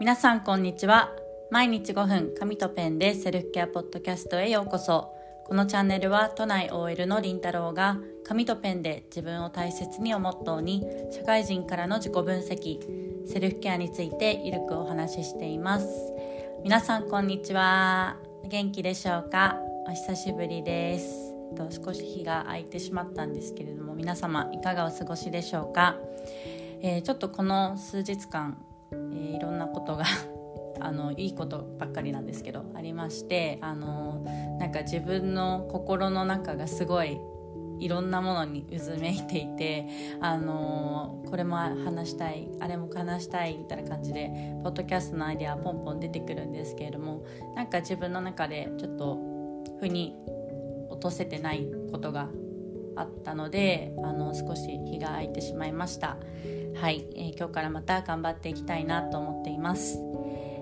皆さんこんにちは。毎日5分紙とペンでセルフケアポッドキャストへようこそ。このチャンネルは都内 OL のりんたろうが紙とペンで自分を大切にをモットーに社会人からの自己分析セルフケアについてゆるくお話ししています。皆さんこんにちは。元気でしょうか？お久しぶりです。少し日が空いてしまったんですけれども皆様いかがお過ごしでしょうか、えー、ちょっとこの数日間、えー、いろんなことが あのいいことばっかりなんですけどありましてあのなんか自分の心の中がすごいいろんなものに渦めいていて、あのこれも話したいあれも話したいみたいな感じでポッドキャストのアイデアポンポン出てくるんですけれどもなんか自分の中でちょっと腑に落とせてないことがあったのであの少し日が空いてしまいました。はい、えー、今日からまた頑張っていきたいなと思っています。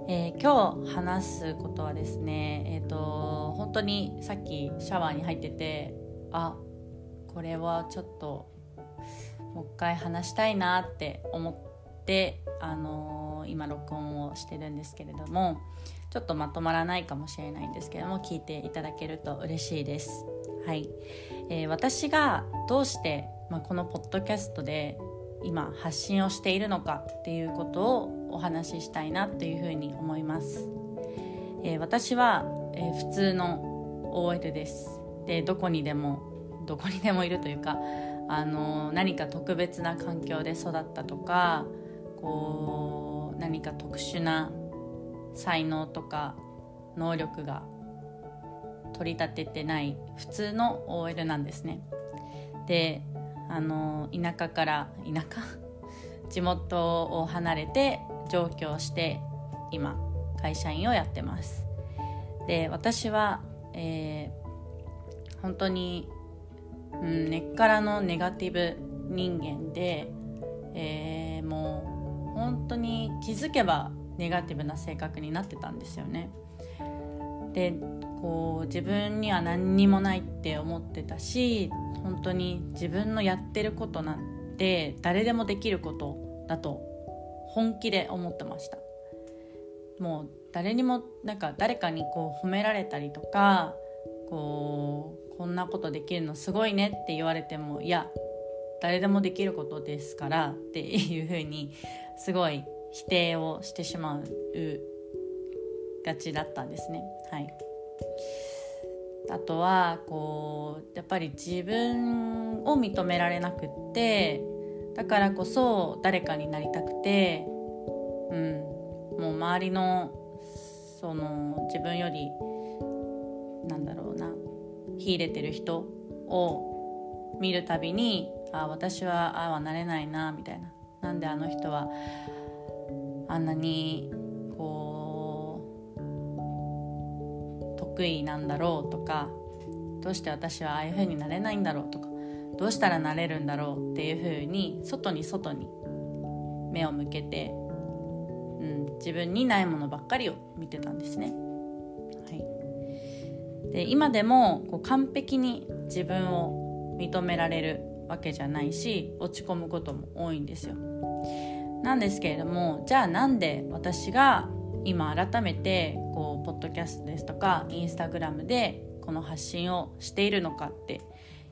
えー、今日話すことはですねえっ、ー、と本当にさっきシャワーに入っててあこれはちょっともう一回話したいなって思って、あのー、今録音をしてるんですけれどもちょっとまとまらないかもしれないんですけども聞いていただけると嬉しいです。はい。えー、私がどうして、まあ、このポッドキャストで今発信をしているのかっていうことをお話ししたいなというふうに思います、えー、私は、えー、普通の OL です。でどこにでもどこにでもいるというかあの何か特別な環境で育ったとかこう何か特殊な才能とか能力が取り立ててない普通の OL なんですね。であの田舎から田舎？地元を離れて上京して今会社員をやってます。で私は、えー、本当に、うん、根っからのネガティブ人間で、えー、もう本当に気づけばネガティブな性格になってたんですよね。でこう自分には何にもないって思ってたし本当に自分のやってることなんて誰でもできることだと本気で思ってましたもう誰にもなんか誰かにこう褒められたりとかこうこんなことできるのすごいねって言われてもいや誰でもできることですからっていうふうにすごい否定をしてしまうがちだったんですね。はいあとはこうやっぱり自分を認められなくってだからこそ誰かになりたくて、うん、もう周りのその自分よりなんだろうな秀でてる人を見るたびにああ私はああはなれないなみたいな。なんであの人はあんなに得意なんだろうとかどうして私はああいう風になれないんだろうとかどうしたらなれるんだろうっていう風に外に外に目を向けて、うん、自分にないものばっかりを見てたんですね。はい、で今でもこう完璧に自分を認められるわけじゃないし落ち込むことも多いんですよ。なんですけれどもじゃあなんで私が今改めてこうポッドキャストですとかインスタグラムでこの発信をしているのかって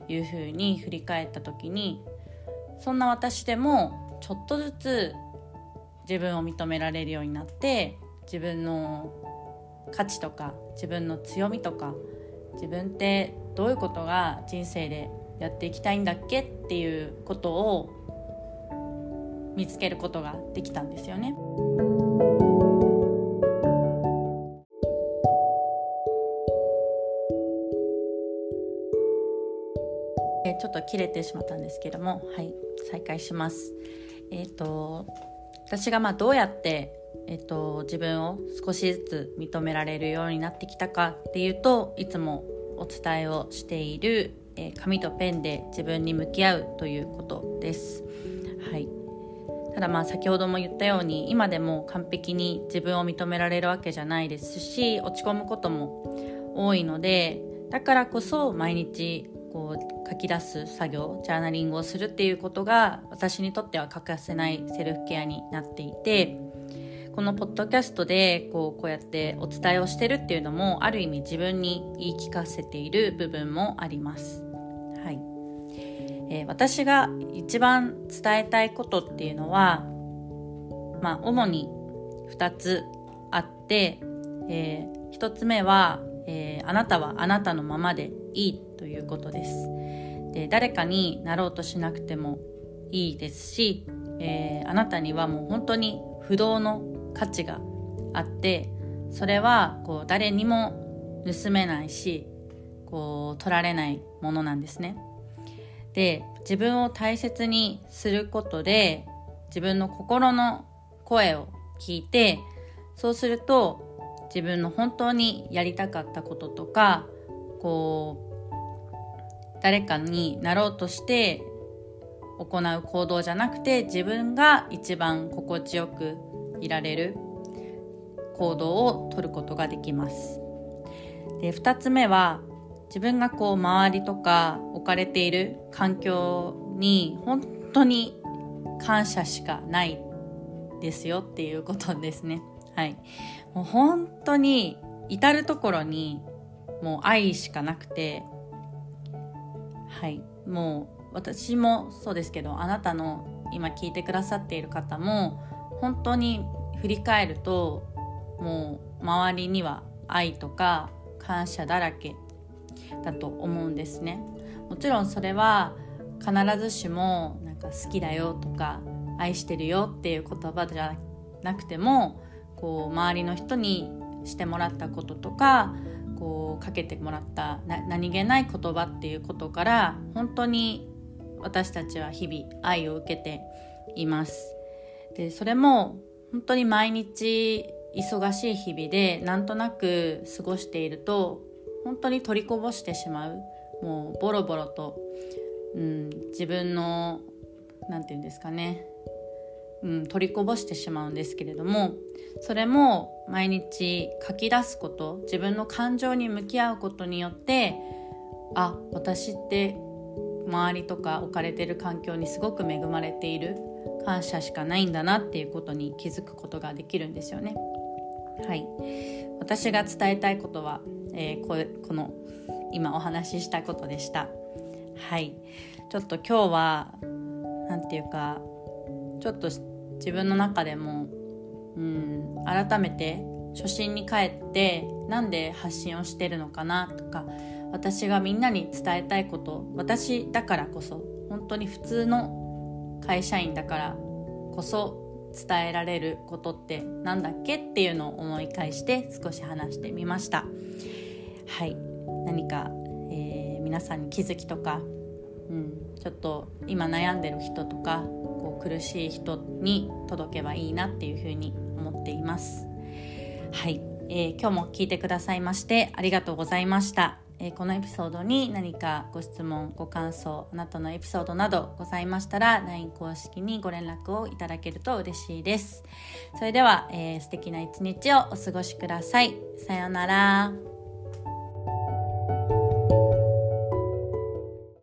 いうふうに振り返った時にそんな私でもちょっとずつ自分を認められるようになって自分の価値とか自分の強みとか自分ってどういうことが人生でやっていきたいんだっけっていうことを見つけることができたんですよね。ょっと切れてしまったんですけどもはい再開します。えっ、ー、と私がまあどうやってえっ、ー、と自分を少しずつ認められるようになってきたかっていうといつもお伝えをしている、えー、紙とペンで自分に向き合うということです。はい。ただまあ先ほども言ったように今でも完璧に自分を認められるわけじゃないですし落ち込むことも多いのでだからこそ毎日こう書き出す作業ジャーナリングをするっていうことが私にとっては欠かせないセルフケアになっていてこのポッドキャストでこうこうやってお伝えをしてるっていうのもある意味自分に言い聞かせている部分もあります。はいえー、私が一番伝えたいことっていうのは、まあ、主に2つあって、えー、1つ目は、えー、あなたはあなたのままでいいということです。で誰かになろうとしなくてもいいですし、えー、あなたにはもう本当に不動の価値があってそれはこう誰にも盗めないしこう取られないものなんですね。で自分を大切にすることで自分の心の声を聞いてそうすると自分の本当にやりたかったこととかこう誰かになろうとして行う行動じゃなくて自分が一番心地よくいられる行動をとることができます。で2つ目は自分がこう周りとか置かれている環境に本当に感謝しかないですよっていうことですね。はい。もう本当に至る所にもう愛しかなくて、はい。もう私もそうですけど、あなたの今聞いてくださっている方も本当に振り返るともう周りには愛とか感謝だらけだと思うんですねもちろんそれは必ずしもなんか好きだよとか愛してるよっていう言葉じゃなくてもこう周りの人にしてもらったこととかこうかけてもらった何気ない言葉っていうことから本当に私たちは日々愛を受けています。でそれも本当に毎日忙しい日々でなんとなく過ごしていると本当に取りこぼしてしまう。もうボロボロと、うん、自分の何て言うんですかね、うん、取りこぼしてしまうんですけれどもそれも毎日書き出すこと自分の感情に向き合うことによってあ私って周りとか置かれてる環境にすごく恵まれている感謝しかないんだなっていうことに気づくことができるんですよね。はい、私が伝えたいことは、えー、ここの今お話ししたことでした。はい、ちょっと今日は何て言うかちょっと自分の中でも、うん、改めて初心に帰ってなんで発信をしてるのかなとか私がみんなに伝えたいこと私だからこそ本当に普通の会社員だからこそ伝えられることって何だっけっていうのを思い返して少し話してみました。はい。何か、えー、皆さんに気づきとか、うん、ちょっと今悩んでる人とか苦しい人に届けばいいなっていうふうに思っています。はい、えー、今日も聞いてくださいましてありがとうございました。えー、このエピソードに何かご質問ご感想あなたのエピソードなどございましたら LINE 公式にご連絡をいただけると嬉しいです。それでは、えー、素敵な一日をお過ごしください。さようなら。